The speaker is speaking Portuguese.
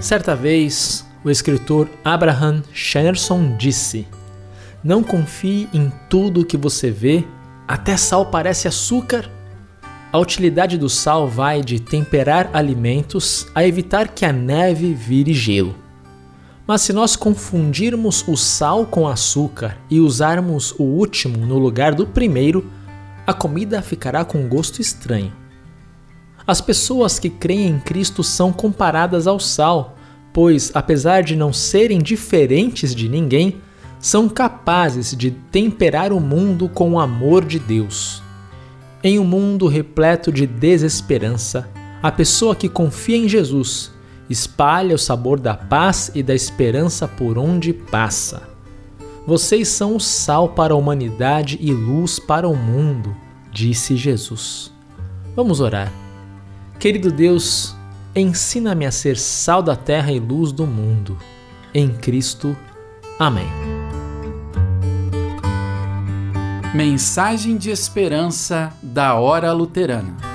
Certa vez, o escritor Abraham Shenderson disse: Não confie em tudo que você vê, até sal parece açúcar. A utilidade do sal vai de temperar alimentos a evitar que a neve vire gelo. Mas se nós confundirmos o sal com açúcar e usarmos o último no lugar do primeiro, a comida ficará com gosto estranho. As pessoas que creem em Cristo são comparadas ao sal, pois, apesar de não serem diferentes de ninguém, são capazes de temperar o mundo com o amor de Deus. Em um mundo repleto de desesperança, a pessoa que confia em Jesus espalha o sabor da paz e da esperança por onde passa. Vocês são o sal para a humanidade e luz para o mundo, disse Jesus. Vamos orar. Querido Deus, ensina-me a ser sal da terra e luz do mundo. Em Cristo. Amém. Mensagem de esperança da Hora Luterana.